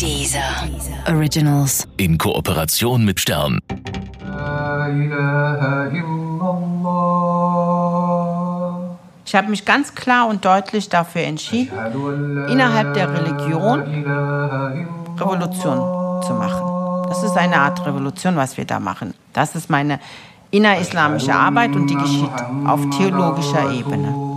Dieser Originals. In Kooperation mit Stern. Ich habe mich ganz klar und deutlich dafür entschieden, innerhalb der Religion Revolution zu machen. Das ist eine Art Revolution, was wir da machen. Das ist meine innerislamische Arbeit und die geschieht auf theologischer Ebene.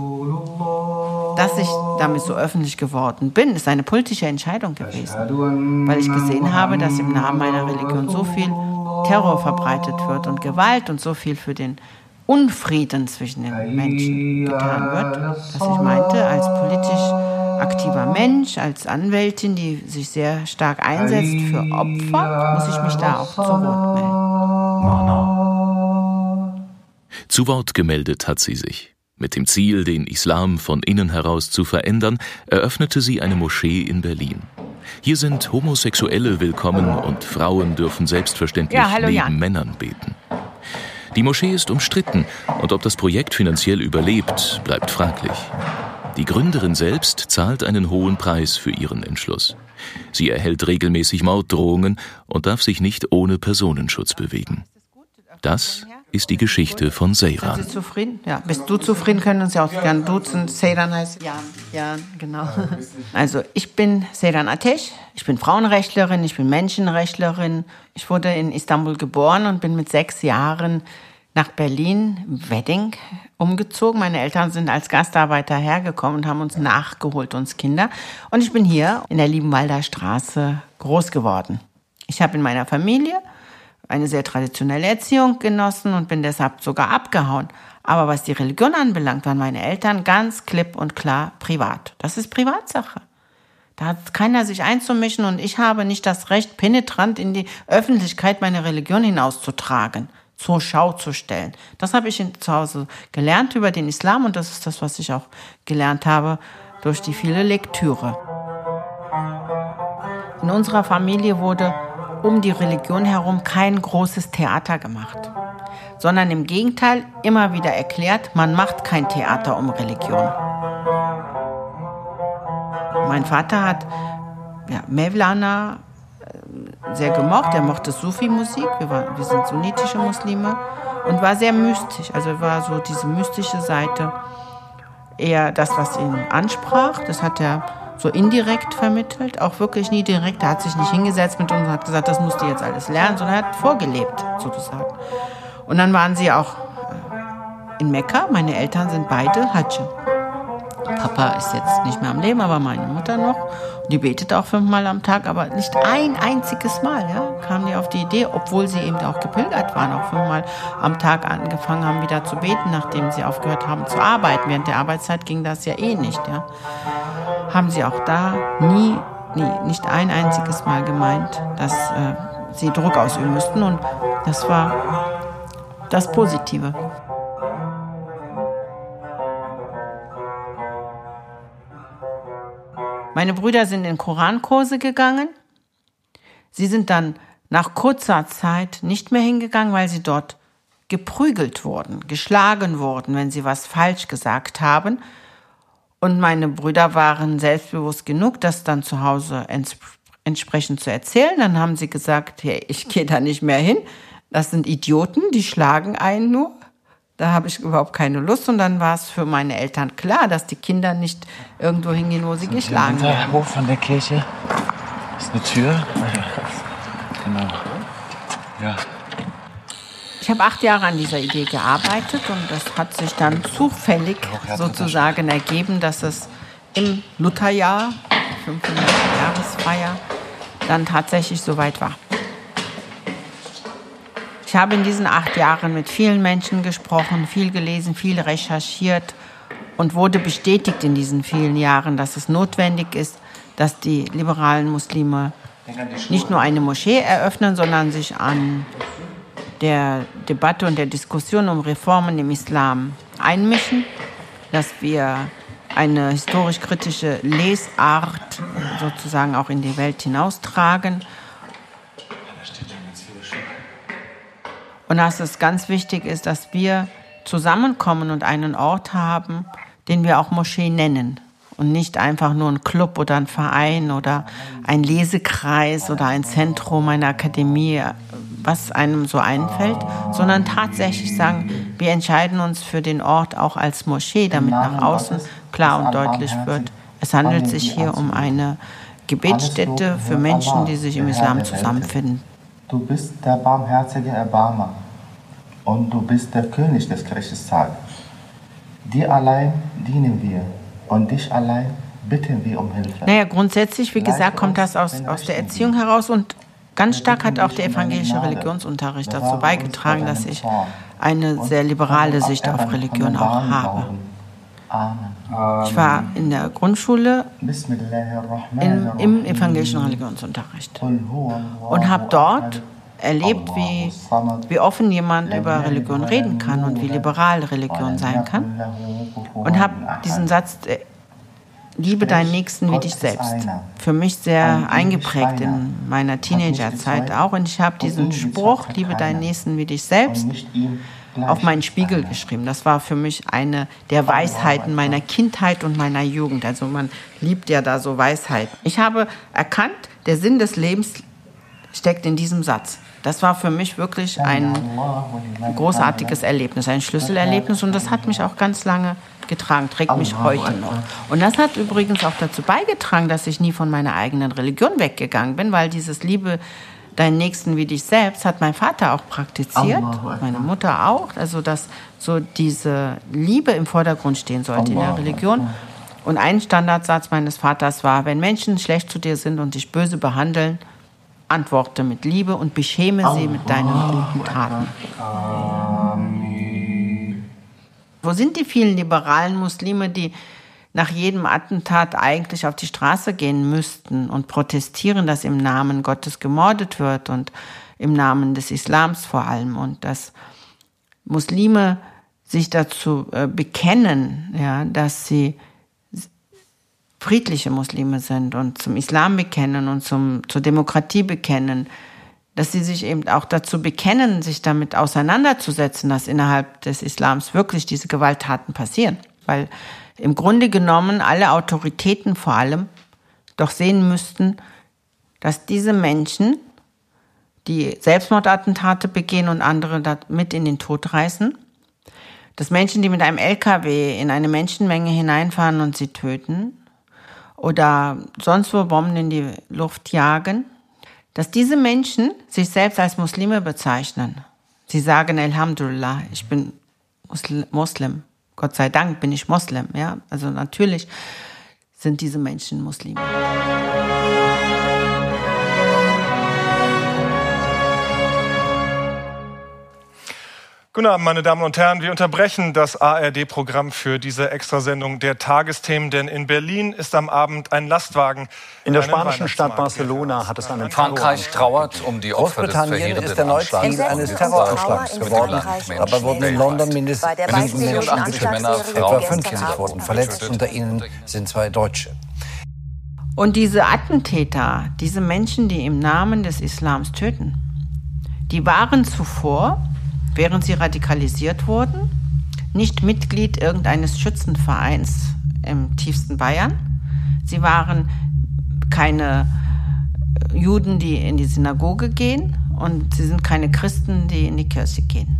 Dass ich damit so öffentlich geworden bin, ist eine politische Entscheidung gewesen, weil ich gesehen habe, dass im Namen meiner Religion so viel Terror verbreitet wird und Gewalt und so viel für den Unfrieden zwischen den Menschen getan wird, dass ich meinte, als politisch aktiver Mensch, als Anwältin, die sich sehr stark einsetzt für Opfer, muss ich mich da auch zu Wort melden. Zu Wort gemeldet hat sie sich. Mit dem Ziel, den Islam von innen heraus zu verändern, eröffnete sie eine Moschee in Berlin. Hier sind Homosexuelle willkommen und Frauen dürfen selbstverständlich Ja, hallo, neben Jan. Männern beten. Die Moschee ist umstritten und ob das Projekt finanziell überlebt, bleibt fraglich. Die Gründerin selbst zahlt einen hohen Preis für ihren Entschluss. Sie erhält regelmäßig Morddrohungen und darf sich nicht ohne Personenschutz bewegen. Das ist die Geschichte von Sind Seyran. Sie zufrieden? Ja. Bist du zufrieden? Können uns ja auch gern duzen. Seyran heißt Jan. Jan, genau. Also ich bin Seyran Ateş. Ich bin Frauenrechtlerin, ich bin Menschenrechtlerin. Ich wurde in Istanbul geboren und bin mit sechs Jahren nach Berlin, Wedding, umgezogen. Meine Eltern sind als Gastarbeiter hergekommen und haben uns nachgeholt, uns Kinder. Und ich bin hier in der Liebenwalder Straße groß geworden. Ich habe in meiner Familie eine sehr traditionelle Erziehung genossen und bin deshalb sogar abgehauen. Aber was die Religion anbelangt, waren meine Eltern ganz klipp und klar privat. Das ist Privatsache. Da hat keiner sich einzumischen und ich habe nicht das Recht, penetrant in die Öffentlichkeit meine Religion hinauszutragen, zur Schau zu stellen. Das habe ich zu Hause gelernt über den Islam und das ist das, was ich auch gelernt habe durch die viele Lektüre. In unserer Familie wurde um die Religion herum kein großes Theater gemacht, sondern im Gegenteil immer wieder erklärt, man macht kein Theater um Religion. Mein Vater hat ja, Mevlana äh, sehr gemocht, er mochte Sufi-Musik, wir, war- wir sind sunnitische Muslime und war sehr mystisch, also war so diese mystische Seite eher das, was ihn ansprach. Das hat er so indirekt vermittelt, auch wirklich nie direkt. Er hat sich nicht hingesetzt mit uns und hat gesagt, das musst du jetzt alles lernen, sondern er hat vorgelebt, sozusagen. Und dann waren sie auch äh, in Mekka. Meine Eltern sind beide Hajj. Papa ist jetzt nicht mehr am Leben, aber meine Mutter noch. Die betet auch fünfmal am Tag, aber nicht ein einziges Mal, ja, kamen die auf die Idee, obwohl sie eben auch gepilgert waren, auch fünfmal am Tag angefangen haben, wieder zu beten, nachdem sie aufgehört haben zu arbeiten. Während der Arbeitszeit ging das ja eh nicht, ja. Haben sie auch da nie, nie, nicht ein einziges Mal gemeint, dass äh, sie Druck ausüben müssten und das war das Positive. Meine Brüder sind in Korankurse gegangen. Sie sind dann nach kurzer Zeit nicht mehr hingegangen, weil sie dort geprügelt wurden, geschlagen wurden, wenn sie was falsch gesagt haben. Und meine Brüder waren selbstbewusst genug, das dann zu Hause ents entsprechend zu erzählen. Dann haben sie gesagt, hey, ich gehe da nicht mehr hin. Das sind Idioten, die schlagen einen nur. Da habe ich überhaupt keine Lust. Und dann war es für meine Eltern klar, dass die Kinder nicht irgendwo hingehen, wo sie geschlagen werden. Hinterhof von der Kirche ist eine Tür. Genau. Ja. Ich habe acht Jahre an dieser Idee gearbeitet und das hat sich dann zufällig sozusagen ergeben, dass es im Lutherjahr, 500 Jahresfeier, dann tatsächlich soweit war. Ich habe in diesen acht Jahren mit vielen Menschen gesprochen, viel gelesen, viel recherchiert und wurde bestätigt in diesen vielen Jahren, dass es notwendig ist, dass die liberalen Muslime nicht nur eine Moschee eröffnen, sondern sich an der Debatte und der Diskussion um Reformen im Islam einmischen, dass wir eine historisch-kritische Lesart sozusagen auch in die Welt hinaustragen. Und dass es ganz wichtig ist, dass wir zusammenkommen und einen Ort haben, den wir auch Moschee nennen. Und nicht einfach nur ein Club oder ein Verein oder ein Lesekreis oder ein Zentrum, eine Akademie, was einem so einfällt, sondern tatsächlich sagen, wir entscheiden uns für den Ort auch als Moschee, damit nach außen klar und deutlich wird, es handelt sich hier um eine Gebetsstätte für Menschen, die sich im Islam zusammenfinden. Du bist der barmherzige Erbarmer und du bist der König des Gerichtstages. Dir allein dienen wir und dich allein bitten wir um Hilfe. Naja, grundsätzlich, wie gesagt, kommt das aus, aus der Erziehung heraus und ganz stark hat auch der evangelische Religionsunterricht dazu beigetragen, dass ich eine sehr liberale Sicht auf Religion auch habe. Ich war in der Grundschule in, im evangelischen Religionsunterricht und habe dort erlebt, wie, wie offen jemand über Religion reden kann und wie liberal Religion sein kann. Und habe diesen Satz, äh, liebe deinen Nächsten wie dich selbst, für mich sehr eingeprägt in meiner Teenagerzeit auch. Und ich habe diesen Spruch, liebe deinen Nächsten wie dich selbst, auf meinen Spiegel geschrieben. Das war für mich eine der Weisheiten meiner Kindheit und meiner Jugend. Also man liebt ja da so Weisheiten. Ich habe erkannt, der Sinn des Lebens steckt in diesem Satz. Das war für mich wirklich ein großartiges Erlebnis, ein Schlüsselerlebnis. Und das hat mich auch ganz lange getragen, trägt mich heute noch. Und das hat übrigens auch dazu beigetragen, dass ich nie von meiner eigenen Religion weggegangen bin, weil dieses Liebe deinen Nächsten wie dich selbst hat mein Vater auch praktiziert, meine Mutter auch, also dass so diese Liebe im Vordergrund stehen sollte in der Religion. Und ein Standardsatz meines Vaters war, wenn Menschen schlecht zu dir sind und dich böse behandeln, antworte mit Liebe und beschäme sie mit deinen guten Taten. Wo sind die vielen liberalen Muslime, die nach jedem Attentat eigentlich auf die Straße gehen müssten und protestieren, dass im Namen Gottes gemordet wird und im Namen des Islams vor allem und dass Muslime sich dazu äh, bekennen, ja, dass sie friedliche Muslime sind und zum Islam bekennen und zum, zur Demokratie bekennen, dass sie sich eben auch dazu bekennen, sich damit auseinanderzusetzen, dass innerhalb des Islams wirklich diese Gewalttaten passieren. Weil im Grunde genommen alle Autoritäten vor allem doch sehen müssten, dass diese Menschen, die Selbstmordattentate begehen und andere mit in den Tod reißen, dass Menschen, die mit einem LKW in eine Menschenmenge hineinfahren und sie töten, oder sonst wo Bomben in die Luft jagen, dass diese Menschen sich selbst als Muslime bezeichnen. Sie sagen Alhamdulillah, ich bin Muslim. Gott sei Dank bin ich Muslim. Ja, also natürlich sind diese Menschen Muslime. Guten Abend, meine Damen und Herren. Wir unterbrechen das ARD-Programm für diese Extrasendung der Tagesthemen, denn in Berlin ist am Abend ein Lastwagen. In der spanischen Stadt Barcelona hat es einen Frankreich trauert um die Opfer des Großbritannien ist erneut Ziel eines Terroranschlags geworden. Dabei wurden in London mindestens sieben Menschen getötet. Etwa 50 wurden verletzt, unter ihnen sind zwei Deutsche. Und diese Attentäter, diese Menschen, die im Namen des Islams töten, die waren zuvor während sie radikalisiert wurden, nicht Mitglied irgendeines Schützenvereins im tiefsten Bayern. Sie waren keine Juden, die in die Synagoge gehen und sie sind keine Christen, die in die Kirche gehen,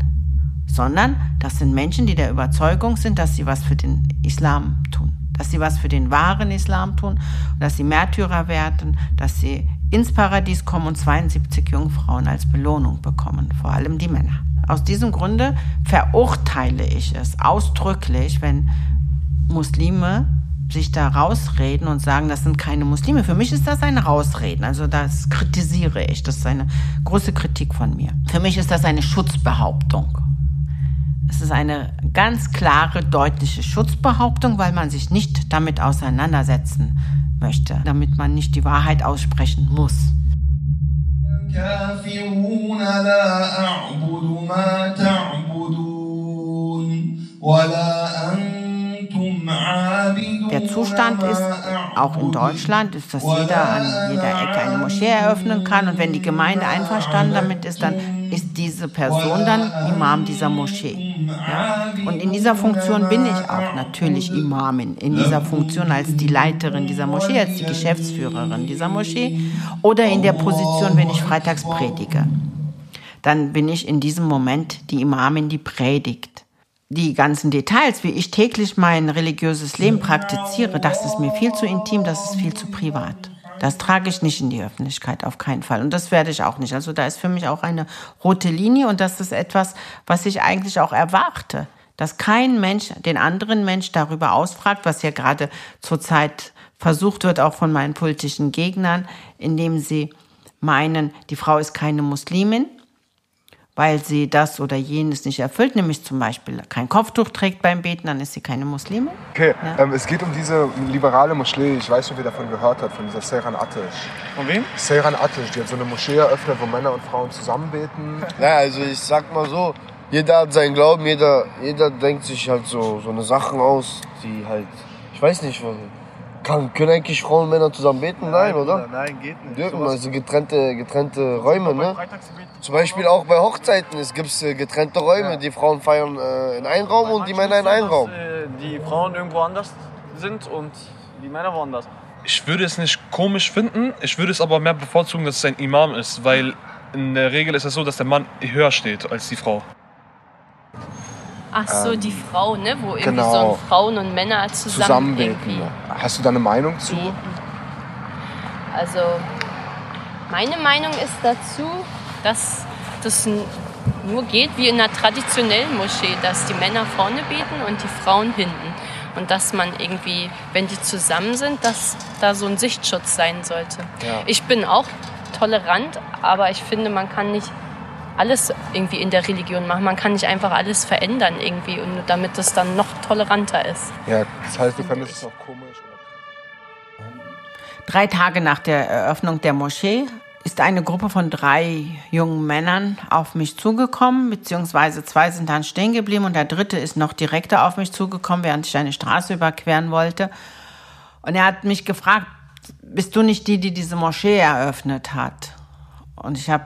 sondern das sind Menschen, die der Überzeugung sind, dass sie was für den Islam tun, dass sie was für den wahren Islam tun, dass sie Märtyrer werden, dass sie ins Paradies kommen und 72 Jungfrauen als Belohnung bekommen, vor allem die Männer. Aus diesem Grunde verurteile ich es ausdrücklich, wenn Muslime sich da rausreden und sagen, das sind keine Muslime. Für mich ist das ein Rausreden. Also das kritisiere ich. Das ist eine große Kritik von mir. Für mich ist das eine Schutzbehauptung. Es ist eine ganz klare, deutliche Schutzbehauptung, weil man sich nicht damit auseinandersetzen möchte, damit man nicht die Wahrheit aussprechen muss. الكافرون لا أعبد ما تعبدون ولا أنتم عابدون Der Zustand ist, auch in Deutschland, ist, dass jeder an jeder Ecke eine Moschee eröffnen kann und wenn die Gemeinde einverstanden damit ist, dann ist diese Person dann Imam dieser Moschee. Ja? Und in dieser Funktion bin ich auch natürlich Imamin, in dieser Funktion als die Leiterin dieser Moschee, als die Geschäftsführerin dieser Moschee oder in der Position, wenn ich freitags predige. Dann bin ich in diesem Moment die Imamin, die predigt. Die ganzen Details, wie ich täglich mein religiöses Leben praktiziere, das ist mir viel zu intim, das ist viel zu privat. Das trage ich nicht in die Öffentlichkeit, auf keinen Fall. Und das werde ich auch nicht. Also da ist für mich auch eine rote Linie und das ist etwas, was ich eigentlich auch erwarte. Dass kein Mensch den anderen Mensch darüber ausfragt, was ja gerade zurzeit versucht wird, auch von meinen politischen Gegnern, indem sie meinen, die Frau ist keine Muslimin weil sie das oder jenes nicht erfüllt, nämlich zum Beispiel kein Kopftuch trägt beim Beten, dann ist sie keine Muslime. Okay, ja. ähm, es geht um diese liberale Moschee, ich weiß nicht, wer davon gehört hat, von dieser Seyran Atesh. Von wem? Seyran Atesh, die hat so eine Moschee eröffnet, wo Männer und Frauen zusammen beten. Naja, also ich sag mal so, jeder hat seinen Glauben, jeder, jeder denkt sich halt so, so eine Sachen aus, die halt, ich weiß nicht, kann, können eigentlich Frauen und Männer zusammen beten? Nein, nein oder? Nein, geht nicht. Dürfen, also getrennte, getrennte Räume, ne? Zum Beispiel auch bei Hochzeiten. Es gibt äh, getrennte Räume. Ja. Die Frauen feiern äh, in einem Raum und die Männer in einem Raum. Äh, die Frauen irgendwo anders sind und die Männer woanders. Ich würde es nicht komisch finden, ich würde es aber mehr bevorzugen, dass es ein Imam ist, weil in der Regel ist es so, dass der Mann höher steht als die Frau. Ach so, ähm, die Frau, ne? Wo irgendwie genau. so Frauen und Männer zusammen Zusammenbeten. Irgendwie. Hast du da eine Meinung zu? Also, meine Meinung ist dazu, dass das nur geht wie in einer traditionellen Moschee, dass die Männer vorne beten und die Frauen hinten. Und dass man irgendwie, wenn die zusammen sind, dass da so ein Sichtschutz sein sollte. Ja. Ich bin auch tolerant, aber ich finde, man kann nicht alles irgendwie in der Religion machen. Man kann nicht einfach alles verändern irgendwie, und damit es dann noch toleranter ist. Ja, das heißt, du fandest es auch komisch. Drei Tage nach der Eröffnung der Moschee ist eine Gruppe von drei jungen Männern auf mich zugekommen, beziehungsweise zwei sind dann stehen geblieben und der dritte ist noch direkter auf mich zugekommen, während ich eine Straße überqueren wollte. Und er hat mich gefragt, bist du nicht die, die diese Moschee eröffnet hat? Und ich habe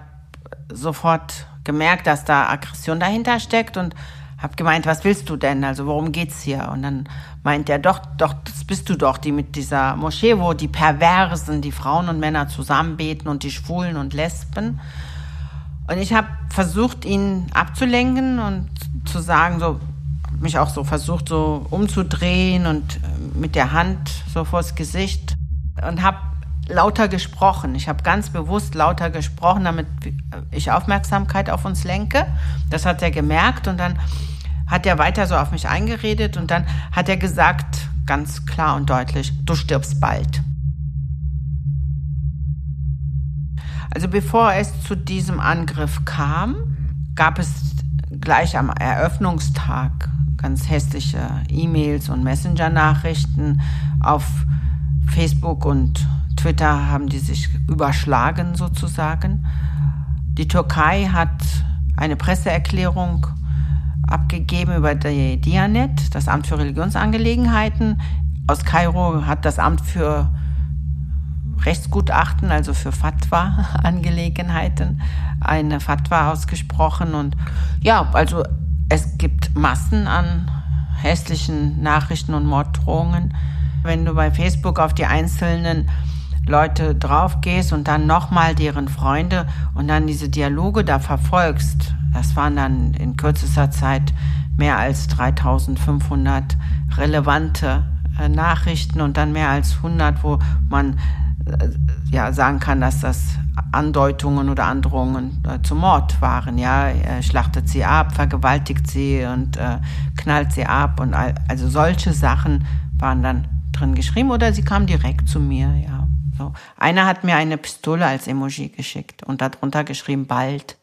sofort gemerkt, dass da Aggression dahinter steckt und habe gemeint, was willst du denn? Also worum geht's hier? Und dann meint er, doch, doch, das bist du doch, die mit dieser Moschee, wo die Perversen, die Frauen und Männer zusammenbeten und die Schwulen und Lesben. Und ich habe versucht, ihn abzulenken und zu sagen, so, mich auch so versucht, so umzudrehen und mit der Hand so vors Gesicht und habe lauter gesprochen. Ich habe ganz bewusst lauter gesprochen, damit ich Aufmerksamkeit auf uns lenke. Das hat er gemerkt und dann hat er weiter so auf mich eingeredet und dann hat er gesagt, ganz klar und deutlich, du stirbst bald. Also bevor es zu diesem Angriff kam, gab es gleich am Eröffnungstag ganz hässliche E-Mails und Messenger-Nachrichten auf Facebook und Twitter haben die sich überschlagen sozusagen. Die Türkei hat eine Presseerklärung abgegeben über die Dianet, das Amt für Religionsangelegenheiten. Aus Kairo hat das Amt für Rechtsgutachten, also für Fatwa-Angelegenheiten, eine Fatwa ausgesprochen. Und ja, also es gibt Massen an hässlichen Nachrichten und Morddrohungen. Wenn du bei Facebook auf die einzelnen Leute drauf gehst und dann nochmal deren Freunde und dann diese Dialoge da verfolgst, das waren dann in kürzester Zeit mehr als 3500 relevante äh, Nachrichten und dann mehr als 100, wo man äh, ja sagen kann, dass das Andeutungen oder Androhungen äh, zum Mord waren. Ja, er schlachtet sie ab, vergewaltigt sie und äh, knallt sie ab und all, also solche Sachen waren dann drin geschrieben oder sie kam direkt zu mir. Ja. So. Einer hat mir eine Pistole als Emoji geschickt und darunter geschrieben bald.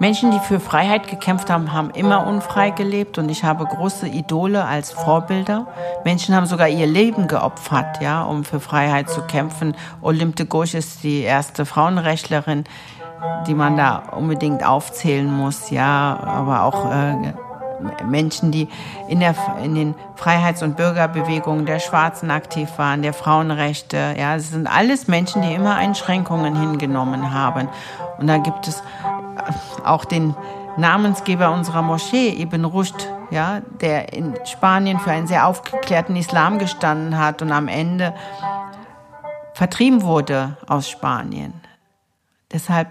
Menschen, die für Freiheit gekämpft haben, haben immer unfrei gelebt und ich habe große Idole als Vorbilder. Menschen haben sogar ihr Leben geopfert, ja, um für Freiheit zu kämpfen. Olympe Gauche ist die erste Frauenrechtlerin, die man da unbedingt aufzählen muss, ja, aber auch äh, Menschen, die in, der, in den Freiheits- und Bürgerbewegungen der Schwarzen aktiv waren, der Frauenrechte. Ja, es sind alles Menschen, die immer Einschränkungen hingenommen haben. Und da gibt es auch den Namensgeber unserer Moschee, Ibn Rushd, ja, der in Spanien für einen sehr aufgeklärten Islam gestanden hat und am Ende vertrieben wurde aus Spanien. Deshalb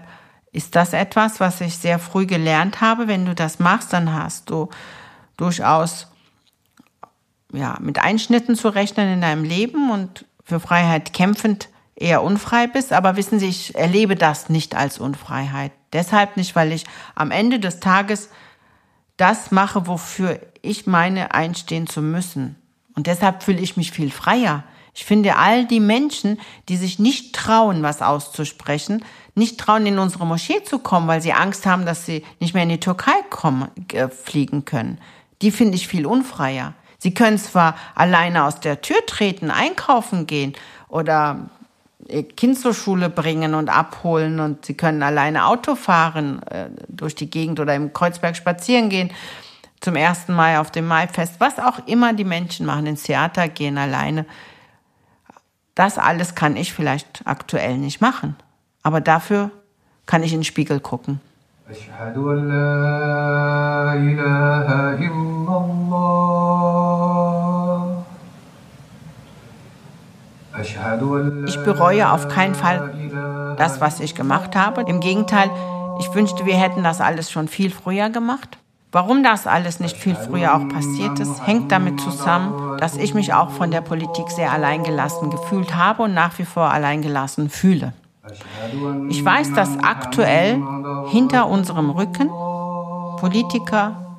ist das etwas, was ich sehr früh gelernt habe. Wenn du das machst, dann hast du durchaus ja, mit Einschnitten zu rechnen in deinem Leben und für Freiheit kämpfend eher unfrei bist. Aber wissen Sie, ich erlebe das nicht als Unfreiheit. Deshalb nicht, weil ich am Ende des Tages das mache, wofür ich meine, einstehen zu müssen. Und deshalb fühle ich mich viel freier. Ich finde, all die Menschen, die sich nicht trauen, was auszusprechen, nicht trauen, in unsere Moschee zu kommen, weil sie Angst haben, dass sie nicht mehr in die Türkei kommen, äh, fliegen können, die finde ich viel unfreier. Sie können zwar alleine aus der Tür treten, einkaufen gehen oder ihr Kind zur Schule bringen und abholen und sie können alleine Auto fahren äh, durch die Gegend oder im Kreuzberg spazieren gehen zum ersten Mai auf dem Maifest, was auch immer die Menschen machen, ins Theater gehen alleine. Das alles kann ich vielleicht aktuell nicht machen. Aber dafür kann ich in den Spiegel gucken. Ich bereue auf keinen Fall das, was ich gemacht habe. Im Gegenteil, ich wünschte, wir hätten das alles schon viel früher gemacht. Warum das alles nicht viel früher auch passiert ist, hängt damit zusammen, dass ich mich auch von der Politik sehr alleingelassen gefühlt habe und nach wie vor alleingelassen fühle. Ich weiß, dass aktuell hinter unserem Rücken Politiker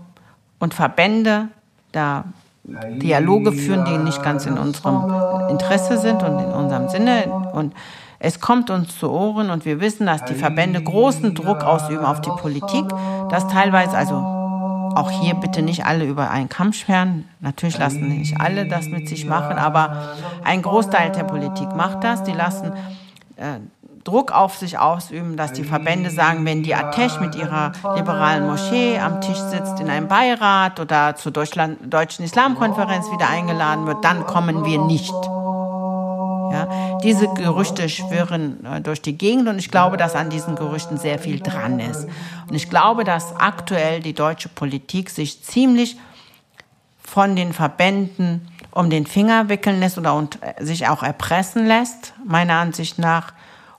und Verbände da Dialoge führen, die nicht ganz in unserem Interesse sind und in unserem Sinne. Und es kommt uns zu Ohren und wir wissen, dass die Verbände großen Druck ausüben auf die Politik, dass teilweise, also auch hier bitte nicht alle über einen Kamm scheren. Natürlich lassen nicht alle das mit sich machen, aber ein Großteil der Politik macht das. Die lassen äh, Druck auf sich ausüben, dass die Verbände sagen, wenn die Atesh mit ihrer liberalen Moschee am Tisch sitzt in einem Beirat oder zur Deutschland, Deutschen Islamkonferenz wieder eingeladen wird, dann kommen wir nicht. Ja, diese Gerüchte schwirren äh, durch die Gegend und ich glaube, dass an diesen Gerüchten sehr viel dran ist. Und ich glaube, dass aktuell die deutsche Politik sich ziemlich von den Verbänden um den Finger wickeln lässt oder äh, sich auch erpressen lässt, meiner Ansicht nach.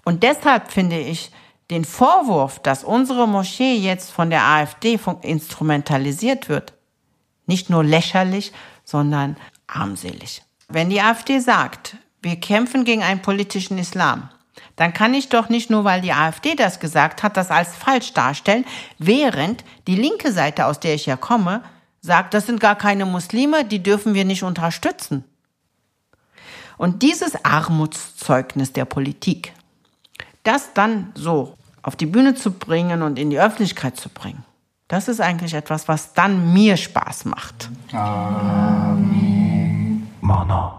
Und deshalb finde ich den Vorwurf, dass unsere Moschee jetzt von der AfD instrumentalisiert wird, nicht nur lächerlich, sondern armselig. Wenn die AfD sagt, wir kämpfen gegen einen politischen Islam, dann kann ich doch nicht nur, weil die AfD das gesagt hat, das als falsch darstellen, während die linke Seite, aus der ich ja komme, sagt, das sind gar keine Muslime, die dürfen wir nicht unterstützen. Und dieses Armutszeugnis der Politik, das dann so auf die Bühne zu bringen und in die Öffentlichkeit zu bringen, das ist eigentlich etwas, was dann mir Spaß macht. Amen. Mana.